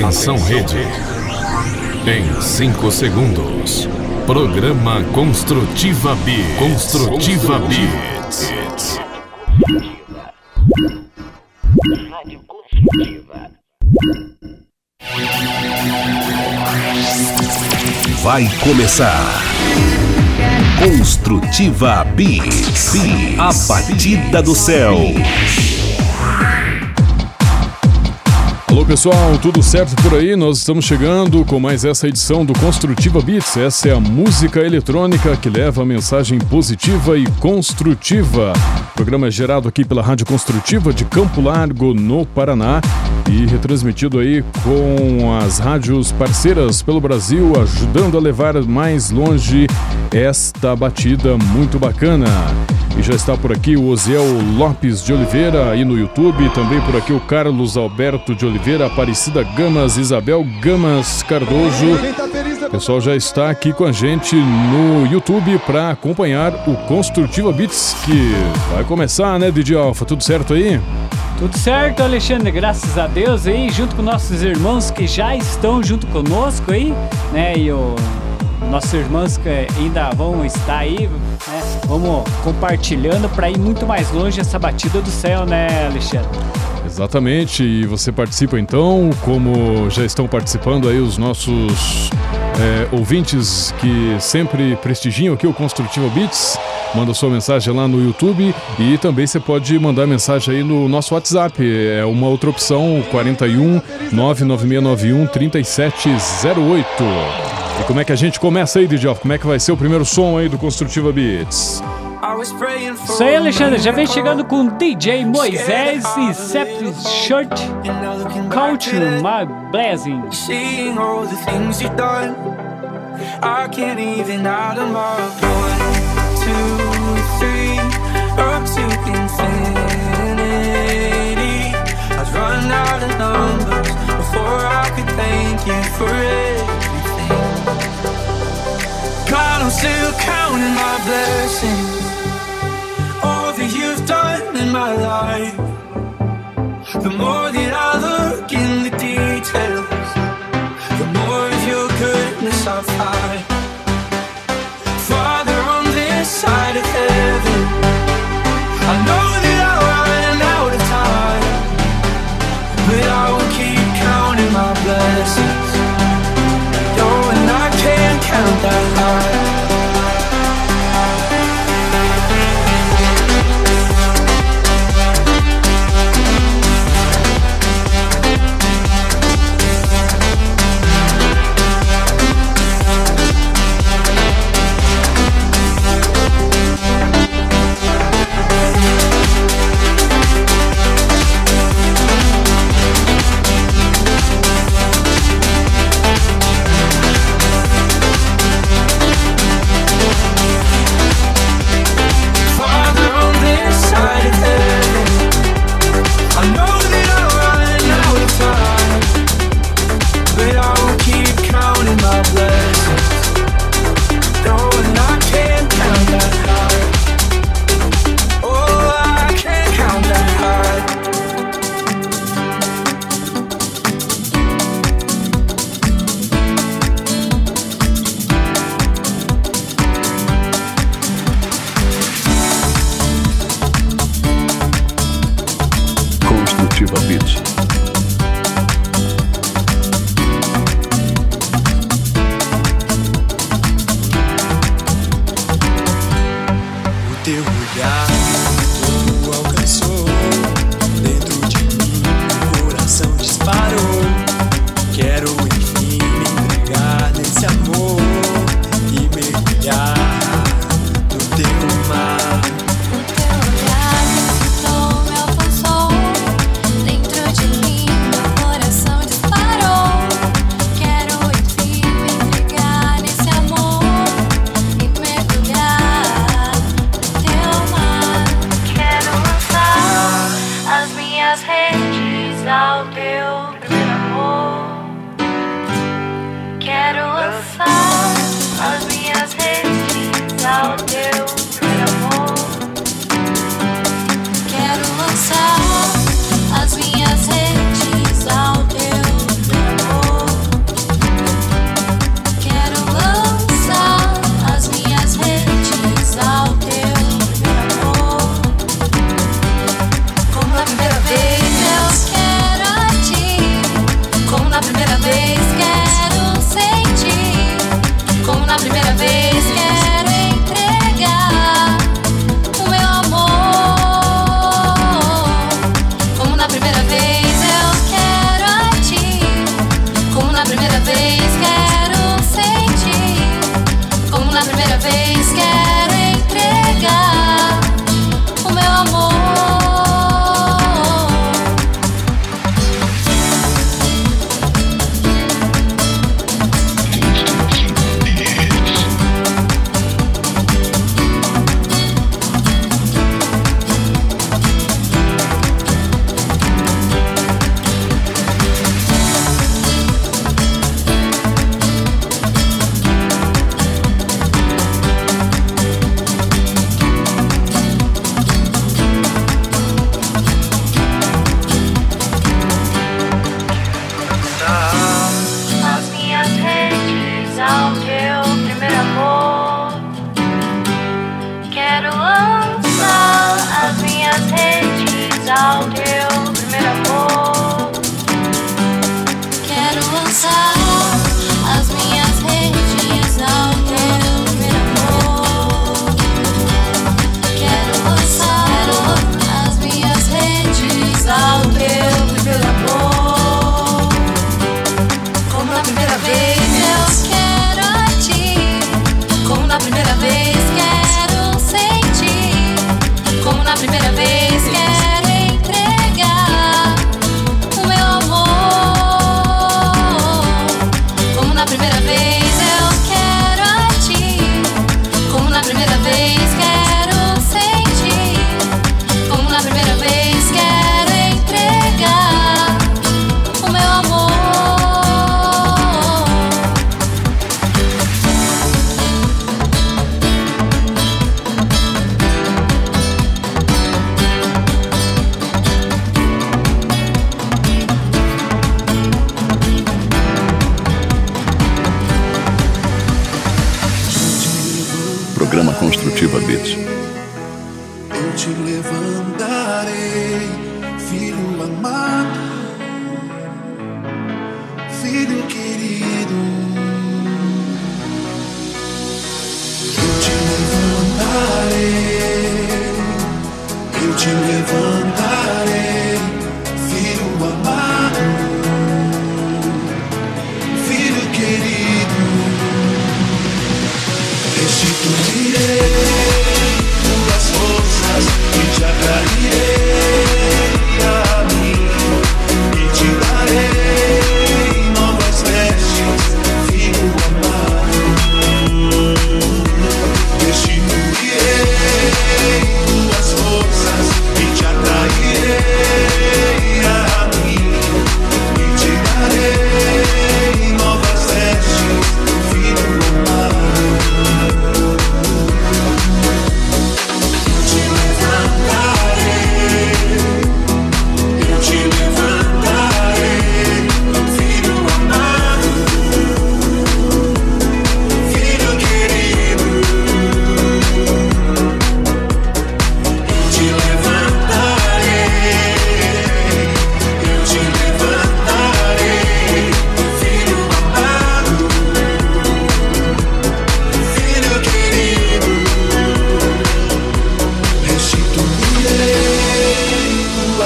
Atenção Rede. Em 5 segundos. Programa Construtiva B. Construtiva B. Vai começar. Construtiva Beats. A batida do céu. Alô pessoal, tudo certo por aí? Nós estamos chegando com mais essa edição do Construtiva Beats. Essa é a música eletrônica que leva a mensagem positiva e construtiva. O programa é gerado aqui pela Rádio Construtiva de Campo Largo, no Paraná, e retransmitido aí com as rádios parceiras pelo Brasil, ajudando a levar mais longe esta batida muito bacana. E já está por aqui o Osiel Lopes de Oliveira aí no YouTube, também por aqui o Carlos Alberto de Oliveira, Aparecida Gamas, Isabel Gamas Cardoso. O pessoal já está aqui com a gente no YouTube para acompanhar o Construtiva Beats, que vai começar, né, Didi Alfa? Tudo certo aí? Tudo certo, Alexandre, graças a Deus aí, junto com nossos irmãos que já estão junto conosco aí, né, e o nossos irmãos que ainda vão estar aí, né? Vamos compartilhando para ir muito mais longe essa batida do céu, né, Alexandre? Exatamente, e você participa então, como já estão participando aí os nossos é, ouvintes que sempre prestigiam aqui o Construtiva Beats. Manda sua mensagem lá no YouTube e também você pode mandar mensagem aí no nosso WhatsApp. É uma outra opção, 41 99691 3708. E como é que a gente começa aí, DJ? Como é que vai ser o primeiro som aí do Construtiva Beats? Isso aí, Alexandre. Já vem chegando com DJ Moisés e Sept Shirt Culture My Blessing. Seeing all the things you've done, I can't even add them up. One, two, three, up to infinity. I'd run out of numbers before I could thank you for everything. God, I'm still counting my blessings. My life. The more that I look in the details, the more of your goodness I find.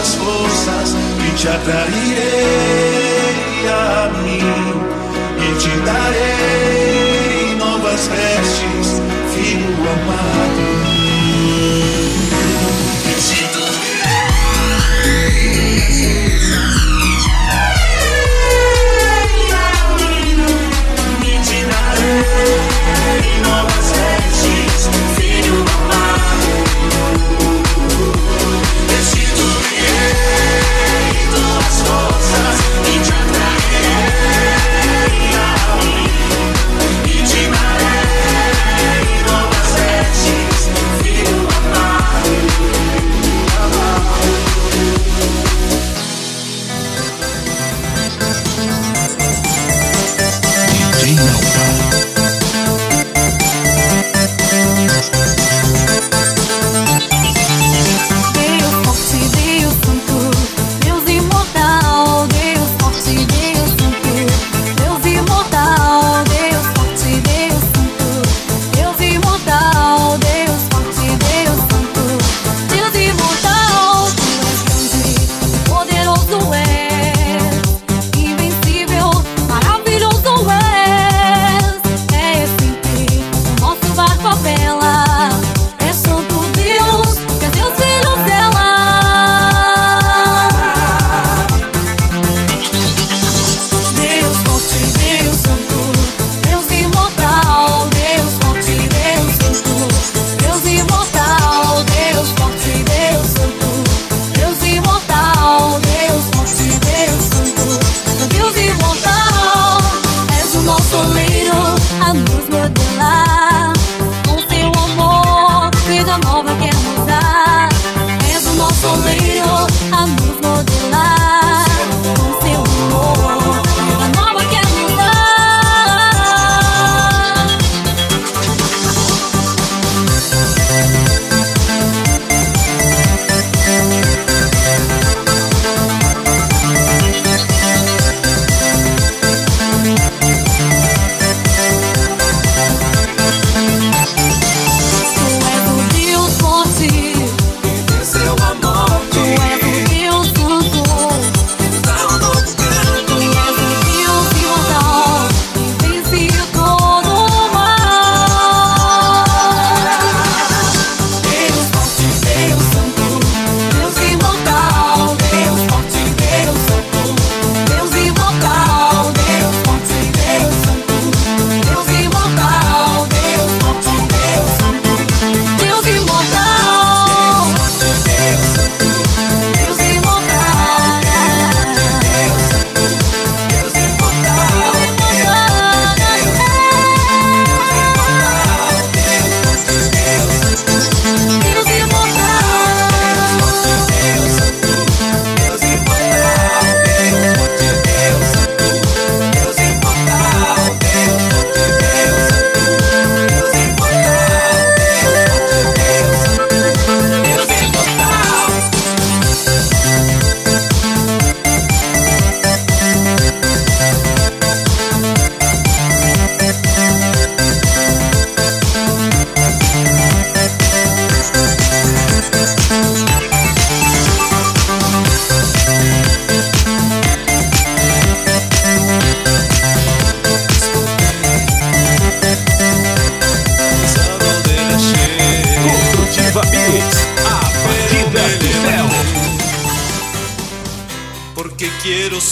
as forças que te atrairei a mim e te darei novas vestes, filho amado.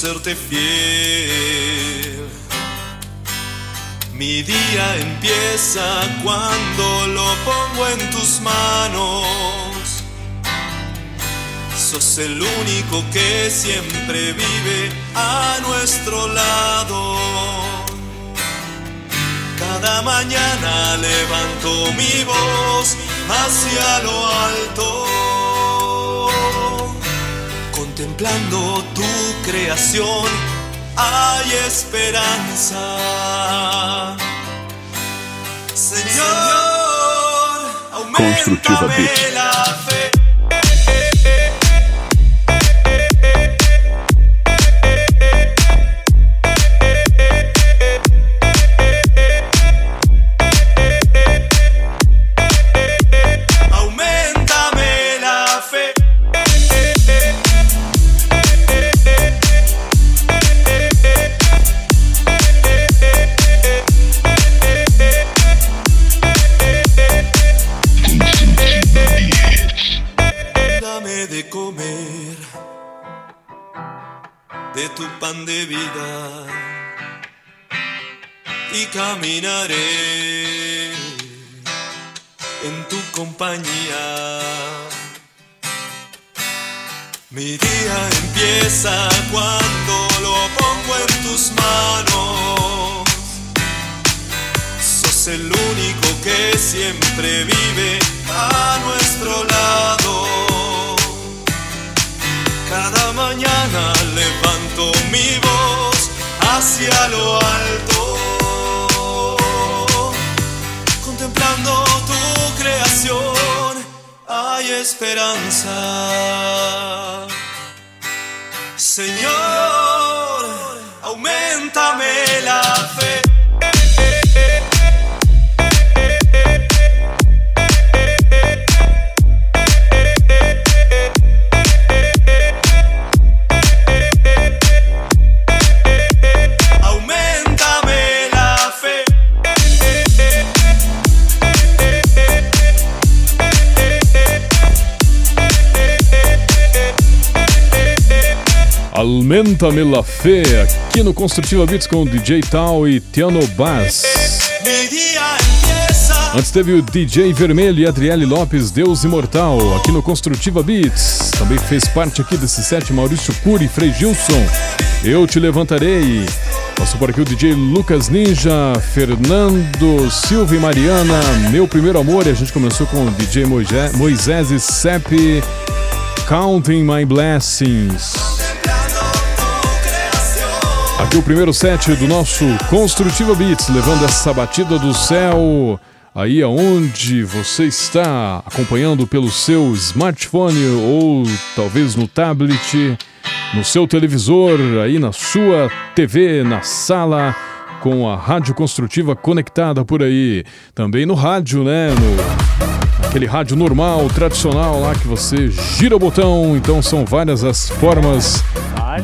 Serte fiel. Mi día empieza cuando lo pongo en tus manos. Sos el único que siempre vive a nuestro lado. Cada mañana levanto mi voz hacia lo alto, contemplando tu creación. Hay esperanza, Señor. Aumentame la fe. De tu pan de vida y caminaré en tu compañía. Mi día empieza cuando lo pongo en tus manos. Sos el único que siempre vive a nuestro lado. Cada mañana levanto mi voz hacia lo alto, contemplando tu creación. Hay esperanza, Señor. Aumentame la fe. Aumenta-me la fé aqui no Construtiva Beats com o DJ Tal e Tiano Bass. Antes teve o DJ Vermelho e Adriele Lopes, Deus Imortal, aqui no Construtiva Beats. Também fez parte aqui desse set Maurício Cury Frei Gilson. Eu te levantarei. Passou por aqui o DJ Lucas Ninja, Fernando Silva e Mariana, Meu Primeiro Amor. E a gente começou com o DJ Moisés e Sepp, Counting My Blessings. Aqui o primeiro set do nosso Construtiva Beats, levando essa batida do céu aí aonde você está, acompanhando pelo seu smartphone ou talvez no tablet, no seu televisor, aí na sua TV, na sala, com a Rádio Construtiva conectada por aí. Também no rádio, né? No aquele rádio normal, tradicional lá que você gira o botão. Então são várias as formas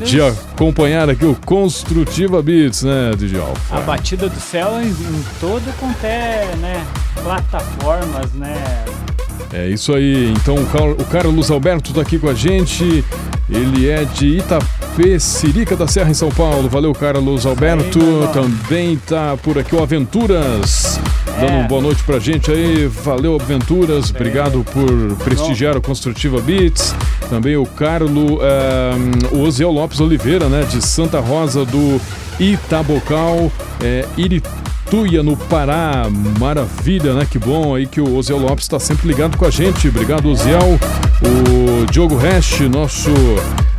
de acompanhar aqui o Construtiva Beats, né, DJ Alfa? A batida do céu em, em todo quanto é, né, plataformas, né? É isso aí. Então o Car- o Carlos Alberto tá aqui com a gente. Ele é de Itapecerica da Serra em São Paulo. Valeu, Carlos Alberto. Aí. Também tá por aqui o Aventuras. Dando É. uma boa noite pra gente aí. Valeu, Aventuras. Obrigado por prestigiar o Construtiva Beats. Também o Carlo, ah, o Osiel Lopes Oliveira, né, de Santa Rosa do Itabocal, é, Irituia, no Pará. Maravilha, né? Que bom aí que o Osiel Lopes está sempre ligado com a gente. Obrigado, Osiel. O Diogo Hash, nosso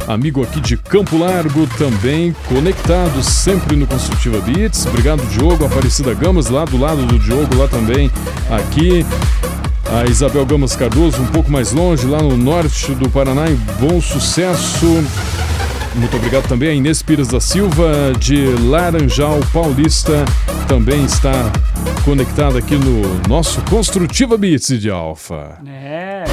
amigo aqui de Campo Largo, também conectado sempre no Construtiva Beats. Obrigado, Diogo. Aparecida Gamas, lá do lado do Diogo, lá também, aqui. A Isabel Gamas Cardoso, um pouco mais longe, lá no norte do Paraná, em bom sucesso. Muito obrigado também a Inês Pires da Silva, de Laranjal Paulista, também está conectada aqui no nosso Construtiva Beats de Alfa. É.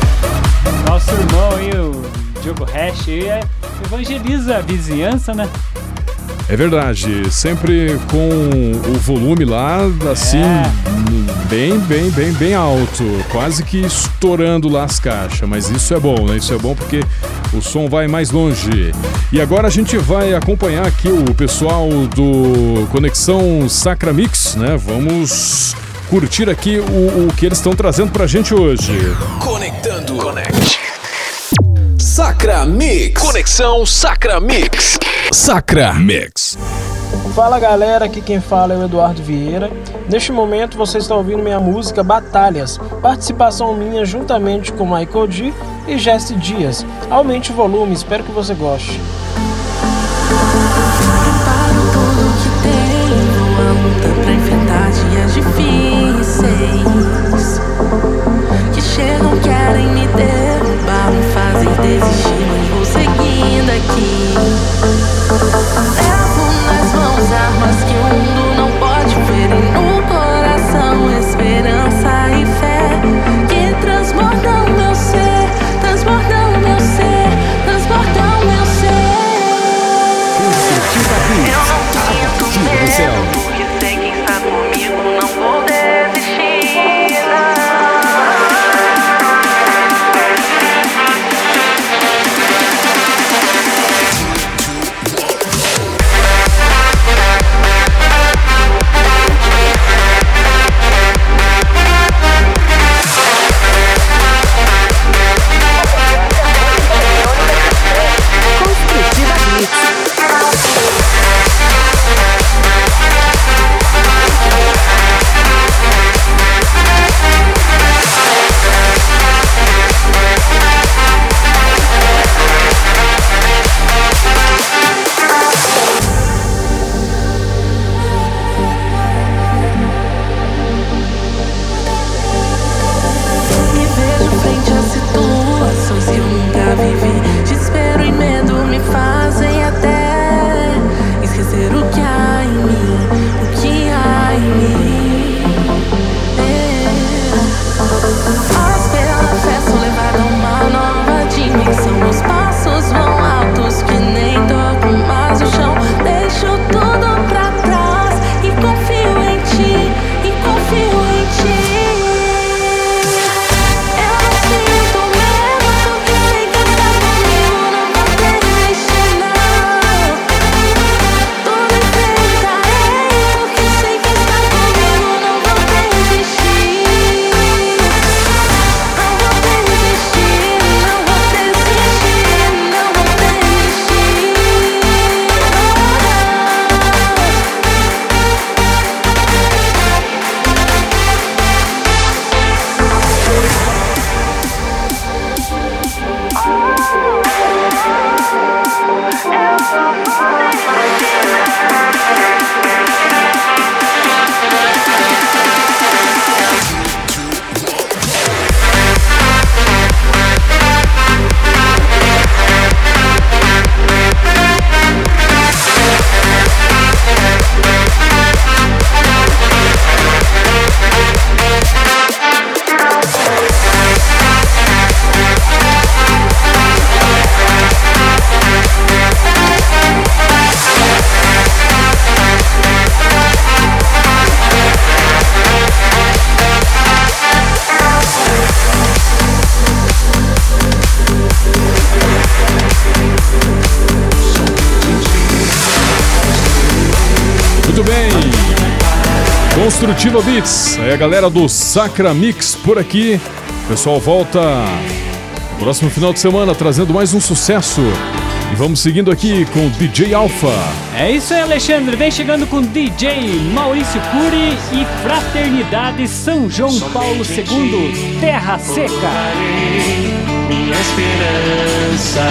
Nosso irmão aí, o jogo hash e é, evangeliza a vizinhança, né? É verdade, sempre com o volume lá, assim, é. bem, bem, bem, bem alto, quase que estourando lá as caixas, mas isso é bom, né? Isso é bom porque o som vai mais longe. E agora a gente vai acompanhar aqui o pessoal do Conexão Sacra Mix, né? Vamos curtir aqui o, o que eles estão trazendo pra gente hoje. Conectando. Connect. Sacra Mix. Conexão Sacra Mix. Sacra Mix. Fala galera, aqui quem fala é o Eduardo Vieira. Neste momento vocês estão ouvindo minha música Batalhas, participação minha juntamente com Michael D e Jesse Dias. Aumente o volume, espero que você goste. Destrutiva Beats. É a galera do Sacra Mix por aqui. O pessoal volta no próximo final de semana trazendo mais um sucesso. E vamos seguindo aqui com DJ Alpha. É isso aí, Alexandre. Vem chegando com DJ Maurício Curi e Fraternidade São João Paulo II, Terra Seca. Minha esperança.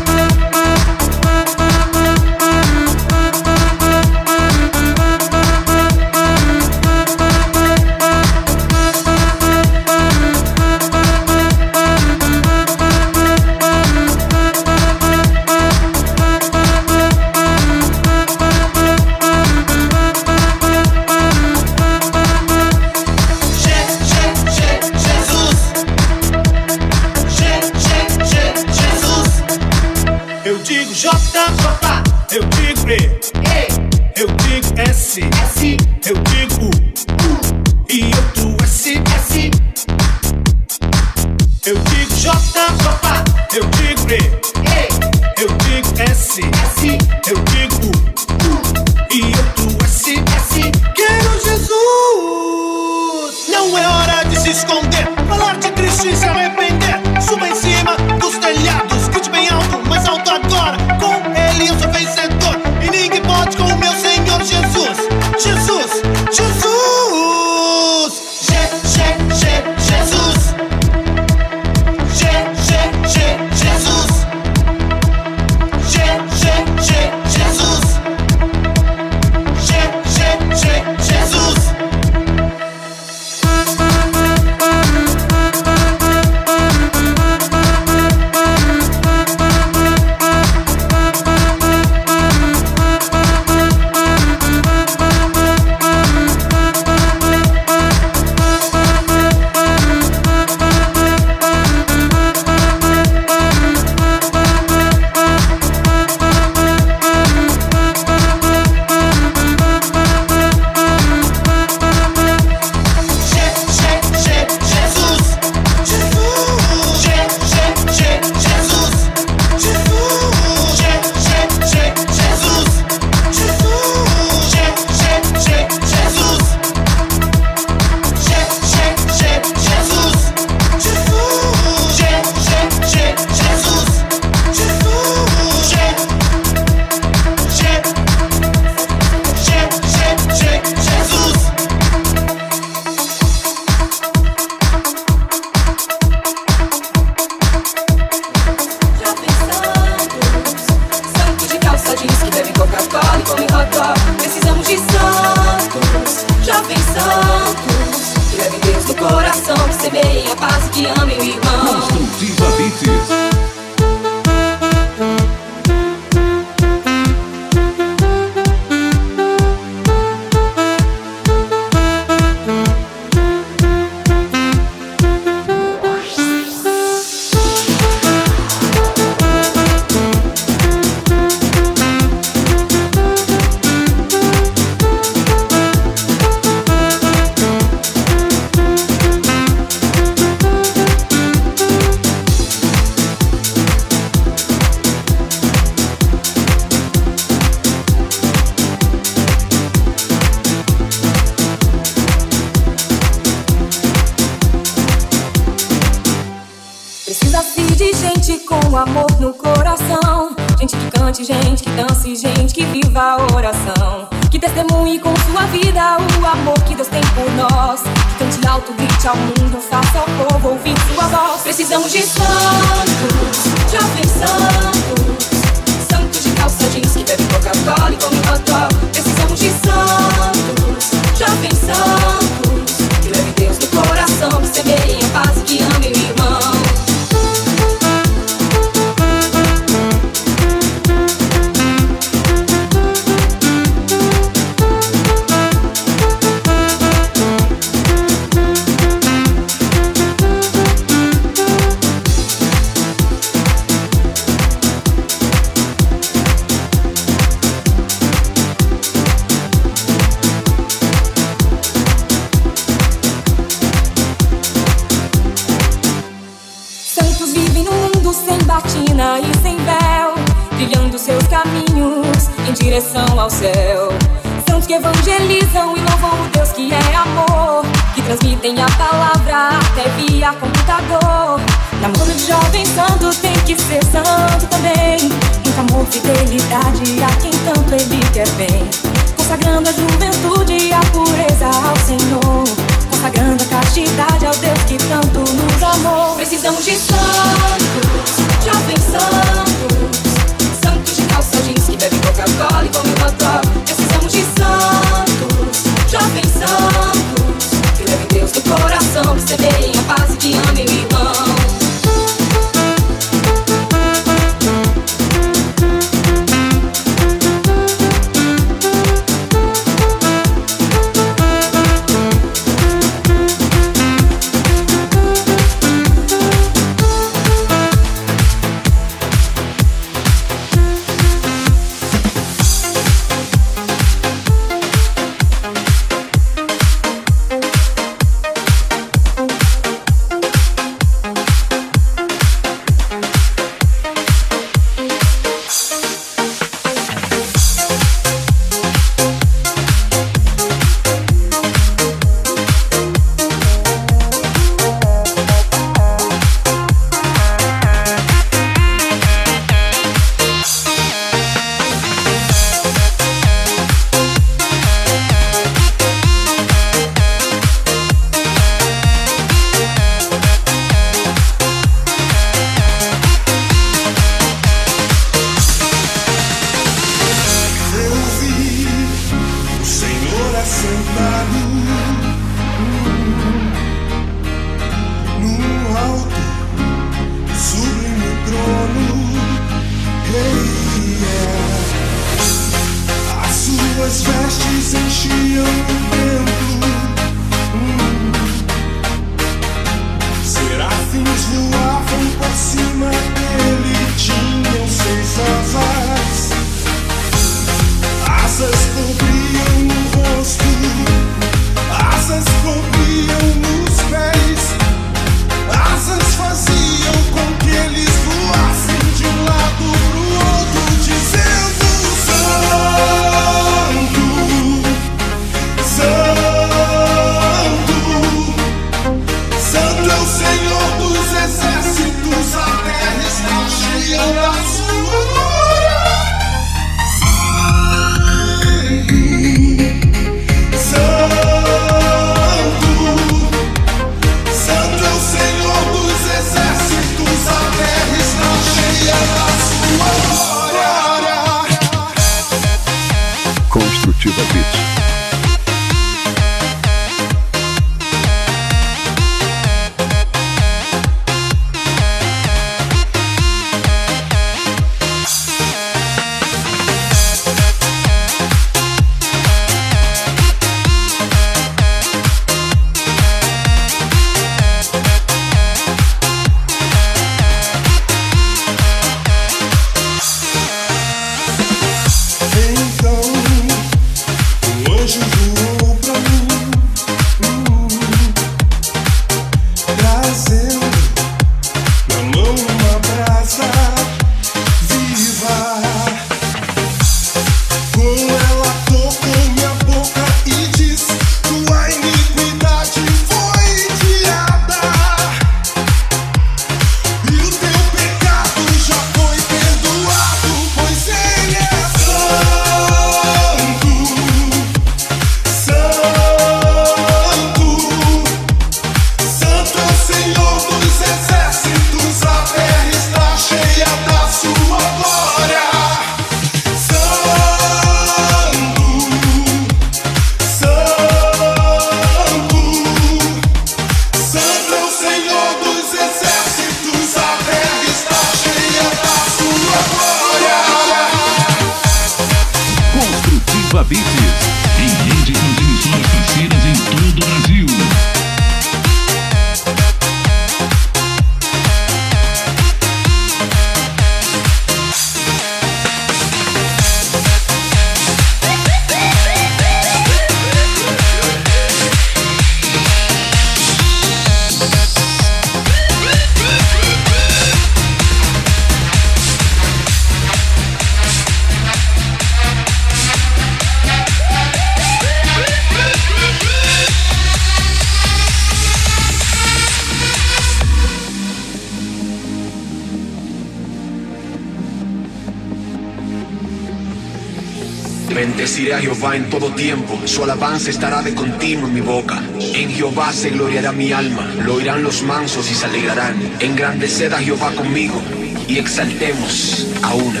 Bendeciré a Jehová en todo tiempo, su alabanza estará de continuo en mi boca. En Jehová se gloriará mi alma, lo oirán los mansos y se alegrarán. Engrandeced a Jehová conmigo y exaltemos a una.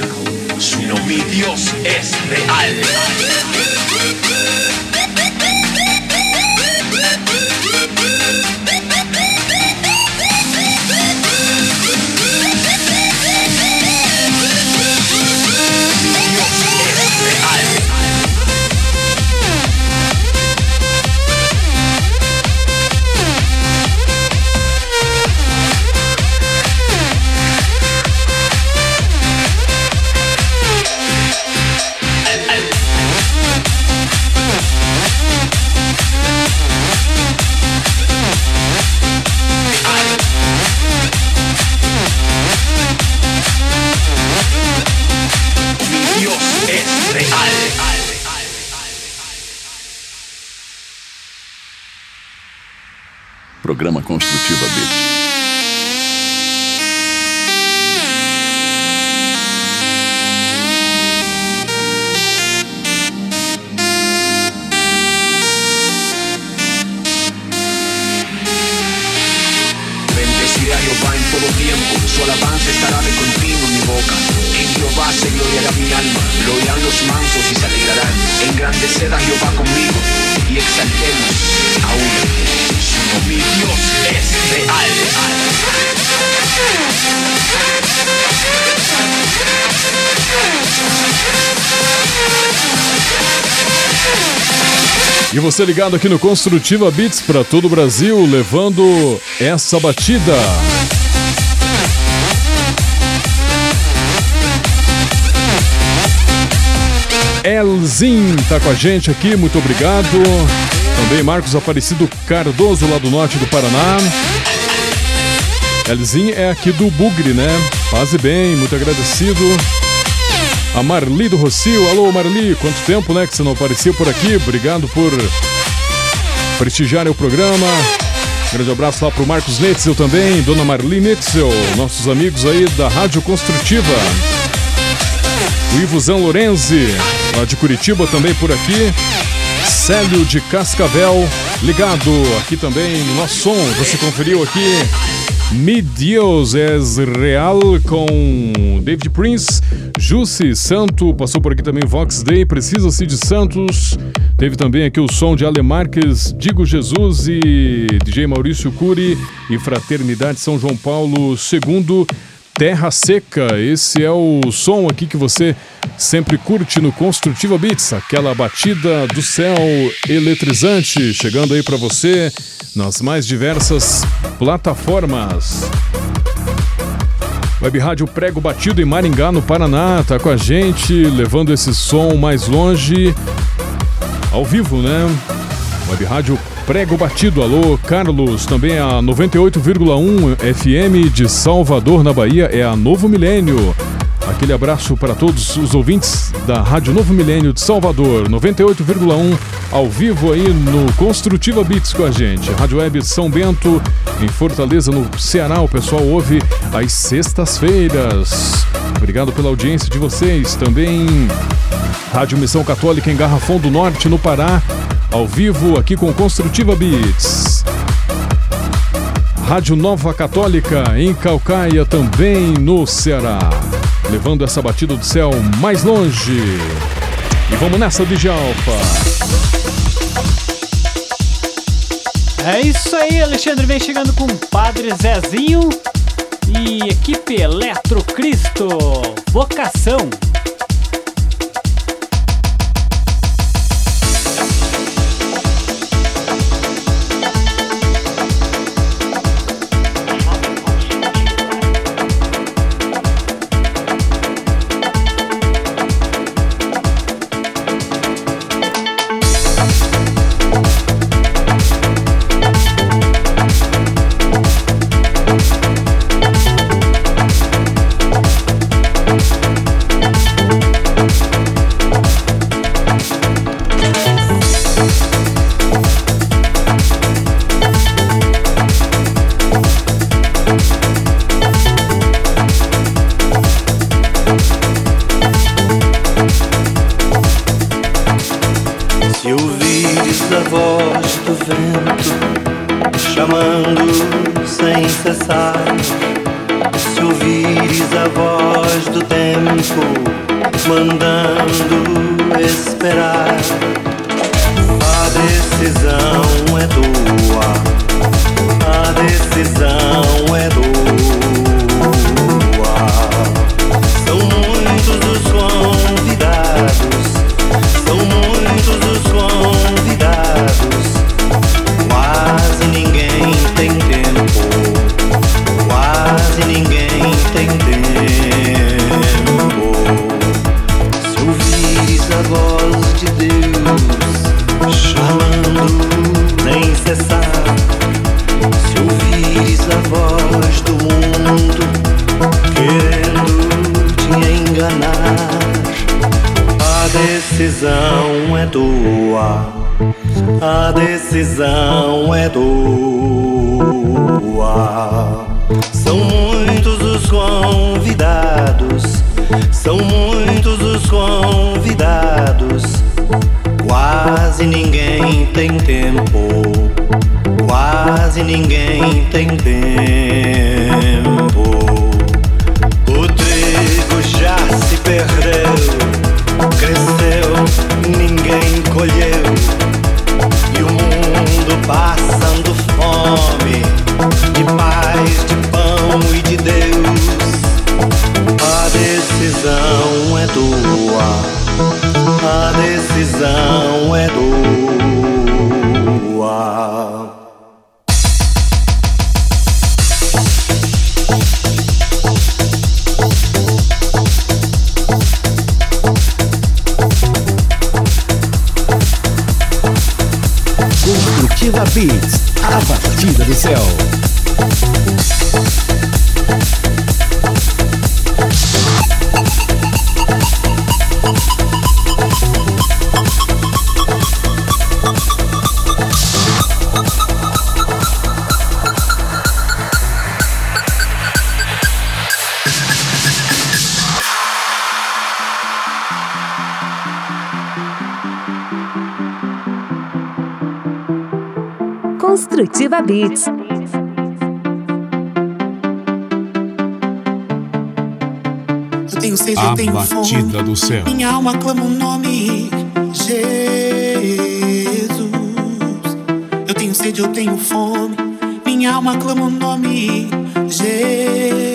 Su nombre, mi Dios es real. Programa Construtiva Beats. Você ligado aqui no Construtiva Beats para todo o Brasil, levando essa batida. Elzin tá com a gente aqui, muito obrigado. Também Marcos Aparecido Cardoso, lá do norte do Paraná. Elzin é aqui do Bugre, né? Paz e bem, muito agradecido. A Marli do Rocio, alô Marli, quanto tempo né, que você não aparecia por aqui? Obrigado por prestigiar o programa. Grande abraço lá pro Marcos Netzel também, Dona Marli Netzel, nossos amigos aí da Rádio Construtiva. O Ivozão Lorenzi, lá de Curitiba também por aqui. Célio de Cascavel, ligado aqui também no nosso som. Você conferiu aqui Mi Deus es Real com David Prince, Jussi Santo, passou por aqui também Vox Day, Precisa-se de Santos. Teve também aqui o som de Ale Marques, Digo Jesus e DJ Maurício Cury e Fraternidade São João Paulo II. Terra Seca, esse é o som aqui que você sempre curte no Construtiva Beats, aquela batida do céu eletrizante chegando aí para você nas mais diversas plataformas. Web Rádio Prego Batido em Maringá, no Paraná, tá com a gente, levando esse som mais longe, ao vivo, né? Web Rádio Prego Batido, alô Carlos, também a 98,1 FM de Salvador, na Bahia, é a Novo Milênio. Aquele abraço para todos os ouvintes da Rádio Novo Milênio de Salvador, 98,1 ao vivo aí no Construtiva Beats com a gente. Rádio Web São Bento, em Fortaleza, no Ceará, o pessoal ouve às sextas-feiras. Obrigado pela audiência de vocês. Também Rádio Missão Católica em Garrafão do Norte, no Pará, ao vivo aqui com Construtiva Beats. Rádio Nova Católica em Calcaia, também no Ceará. Levando essa batida do céu mais longe. E vamos nessa, DJ Alfa. É isso aí, Alexandre vem chegando com o Padre Zezinho e equipe Eletro Cristo. Vocação. düşmandan decisão é tua. São muitos os convidados, são muitos os convidados. Quase ninguém tem tempo, quase ninguém tem tempo. tenho sede, eu tenho fome. Do céu. Minha alma clama o nome Jesus. Eu tenho sede, eu tenho fome. Minha alma clama o nome Jesus.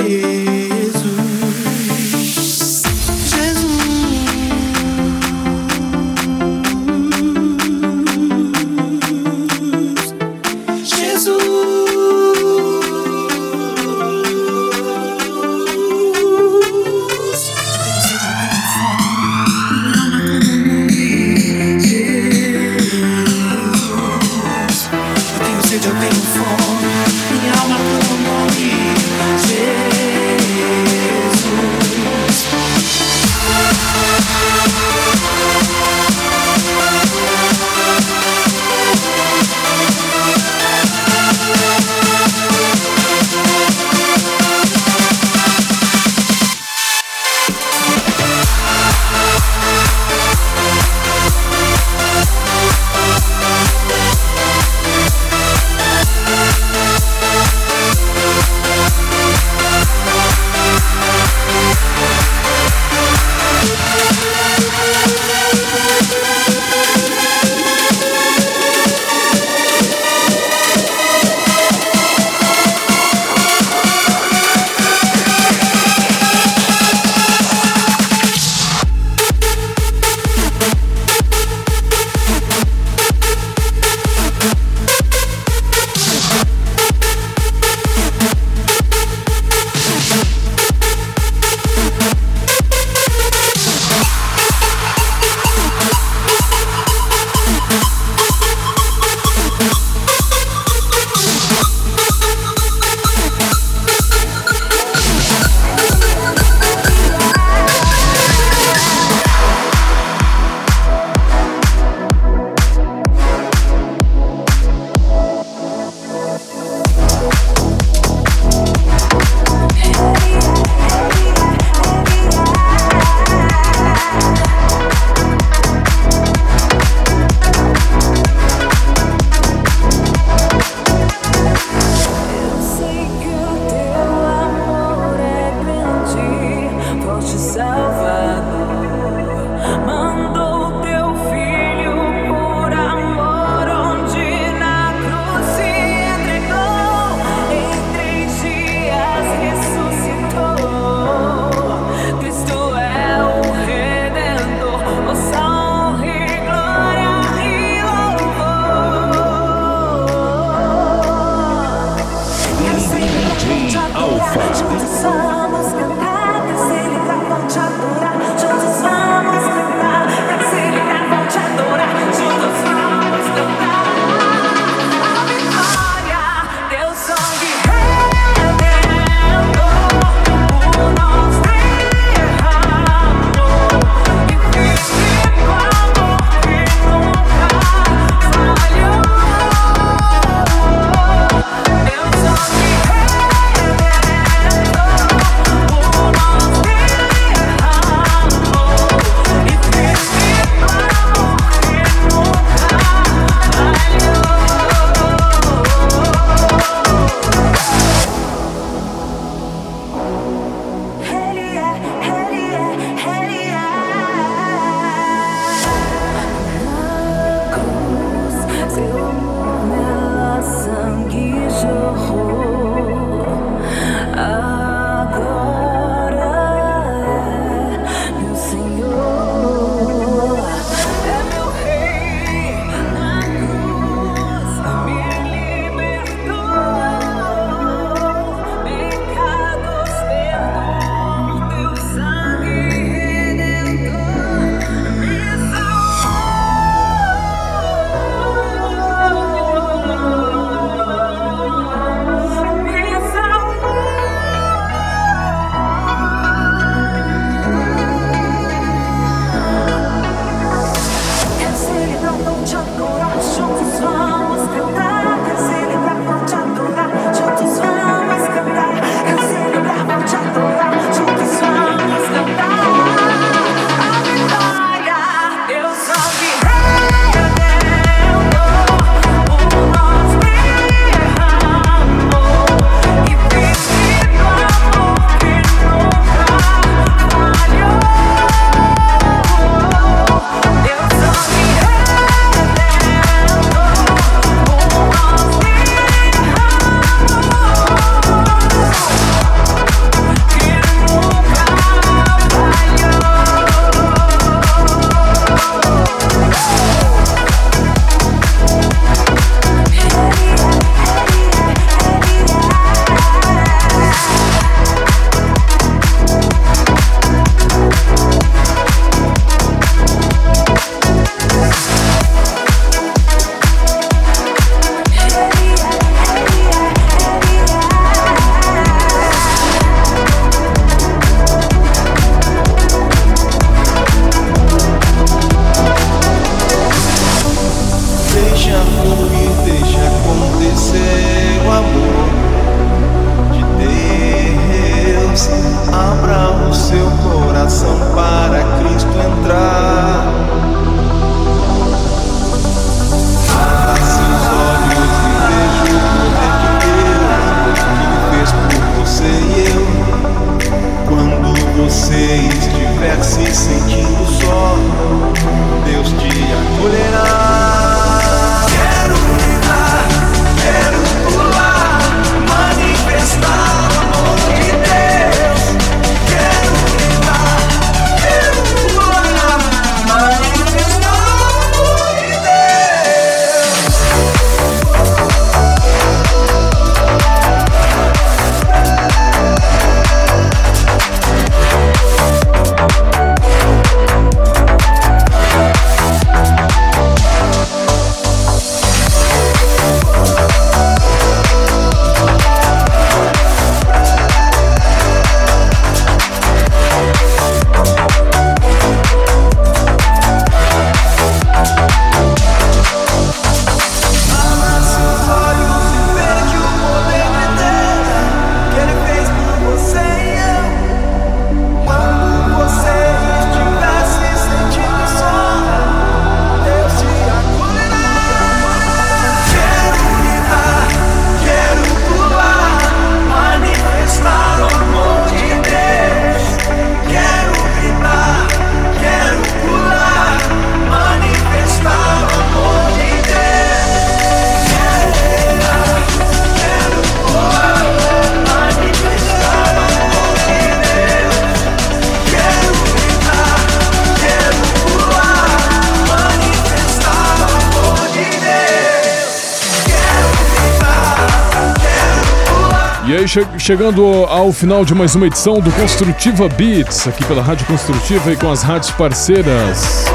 Che- chegando ao final de mais uma edição do Construtiva Beats, aqui pela Rádio Construtiva e com as rádios parceiras.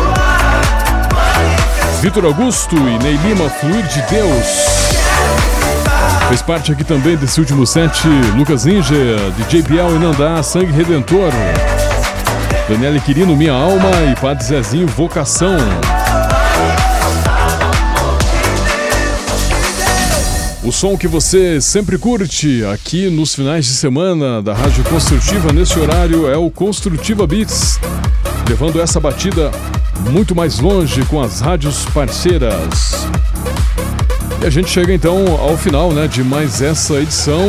Vitor Augusto e Ney Lima, Fluir de Deus. Fez parte aqui também desse último set Lucas Ninja, DJ Biel e Nandá, Sangue Redentor. Daniele Quirino, Minha Alma e Padre Zezinho, Vocação. O som que você sempre curte aqui nos finais de semana da Rádio Construtiva nesse horário é o Construtiva Beats, levando essa batida muito mais longe com as rádios parceiras. E a gente chega então ao final né, de mais essa edição.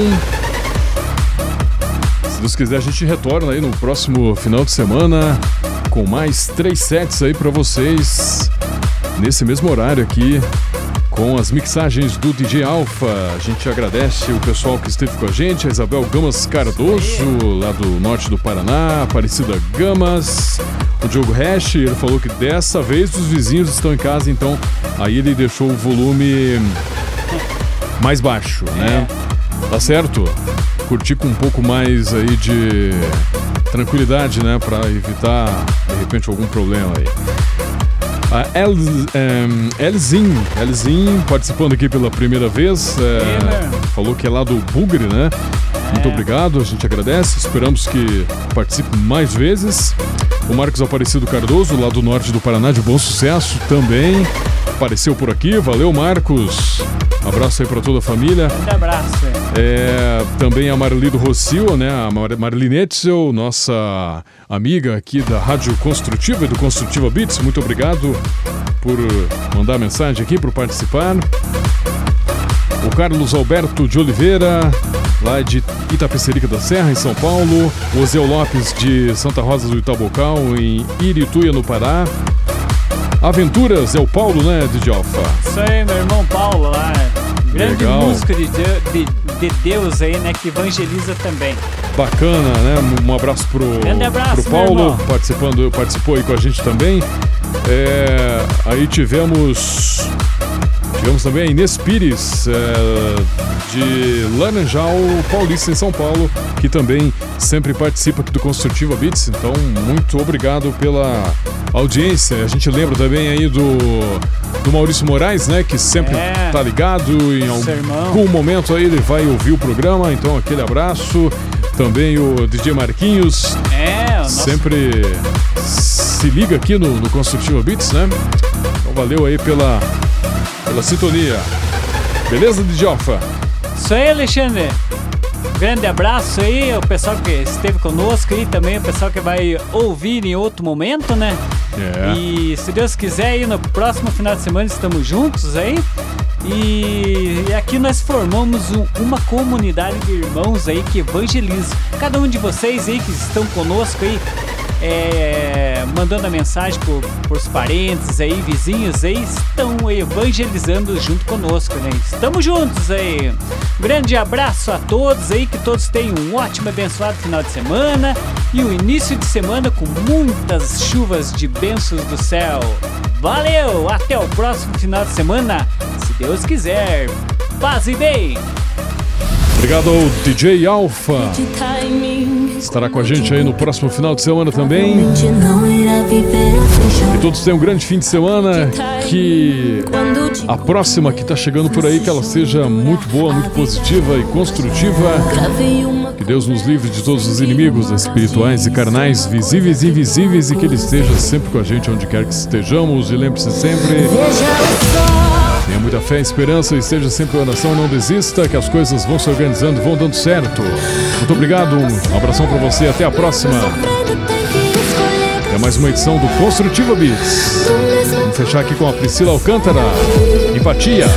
Se Deus quiser, a gente retorna aí no próximo final de semana com mais três sets aí para vocês nesse mesmo horário aqui com as mixagens do DJ Alpha. A gente agradece o pessoal que esteve com a gente, a Isabel Gamas Cardoso, lá do norte do Paraná, Aparecida Gamas, o Diogo Hash, ele falou que dessa vez os vizinhos estão em casa, então aí ele deixou o volume mais baixo, né? Tá certo? Curtir com um pouco mais aí de tranquilidade, né? Pra evitar, de repente, algum problema aí. A El, em, Elzin, Elzin participando aqui pela primeira vez, é, falou que é lá do Bugre, né? Muito obrigado, a gente agradece, esperamos que participe mais vezes. O Marcos Aparecido Cardoso, lá do norte do Paraná, de bom sucesso também, apareceu por aqui, valeu Marcos. Abraço aí para toda a família. Grande abraço. É, também a Marlido Rocio, né? A Mar Marlene Etzel, nossa amiga aqui da Rádio Construtiva e do Construtiva Beats. Muito obrigado por mandar mensagem aqui, por participar. O Carlos Alberto de Oliveira, lá de Itapecerica da Serra, em São Paulo. O Oseu Lopes de Santa Rosa do Itabocal, em Irituia, no Pará. Aventuras é o Paulo, né, de Alfa? Isso aí, meu irmão Paulo lá. Grande Legal. músico de, de, de Deus aí, né? Que evangeliza também. Bacana, né? Um abraço pro, abraço, pro Paulo, participando, participou aí com a gente também. É, aí tivemos. Tivemos também a Inês Pires, é, de Laranjal Paulista, em São Paulo, que também sempre participa aqui do Construtiva Beats. Então, muito obrigado pela audiência. A gente lembra também aí do, do Maurício Moraes, né? Que sempre É. tá ligado. Em algum Sermão. momento aí ele vai ouvir o programa. Então, aquele abraço. Também o DJ Marquinhos. É, o Sempre se liga aqui no, no Construtiva Beats, né? Então valeu aí pela, pela sintonia. Beleza, Alfa? Isso aí, Alexandre. Grande abraço aí, o pessoal que esteve conosco e também o pessoal que vai ouvir em outro momento, né? É. E se Deus quiser, aí no próximo final de semana estamos juntos aí. E, e aqui nós formamos um- uma comunidade de irmãos aí que evangeliza. Cada um de vocês aí que estão conosco aí, é, mandando a mensagem por, pros parentes aí, vizinhos aí, estão evangelizando junto conosco, né? Estamos juntos aí. Grande abraço a todos aí, que todos tenham um ótimo e abençoado final de semana e um início de semana com muitas chuvas de bênçãos do céu. Valeu! Até o próximo final de semana, se Deus quiser. Paz e bem! Obrigado DJ Alfa. Estará com a gente aí no próximo final de semana também. Que todos tenham um grande fim de semana. Que a próxima que está chegando por aí, que ela seja muito boa, muito positiva e construtiva. Que Deus nos livre de todos os inimigos espirituais e carnais, visíveis e invisíveis, e que Ele esteja sempre com a gente onde quer que estejamos. E lembre-se sempre. Tenha muita fé e esperança e esteja sempre em oração, não desista, que as coisas vão se organizando, vão dando certo. Muito obrigado, um abração pra você, até a próxima. Até mais uma edição do Construtiva Beats. Vamos fechar aqui com a Priscila Alcântara. Empatia.